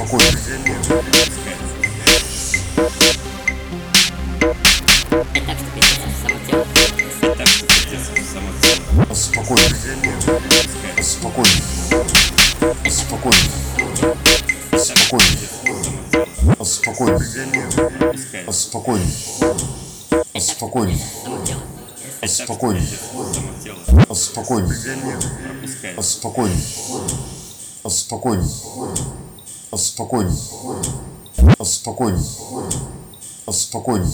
спокойно. Спокойно. Спокойно. Спокойно. Спокойно. Спокойно. Спокойно. Спокойно. Спокойно. Спокойно. Спокойно. Спокойно. Спокойно. Спокойно. Спокойно.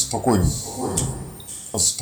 спокойно.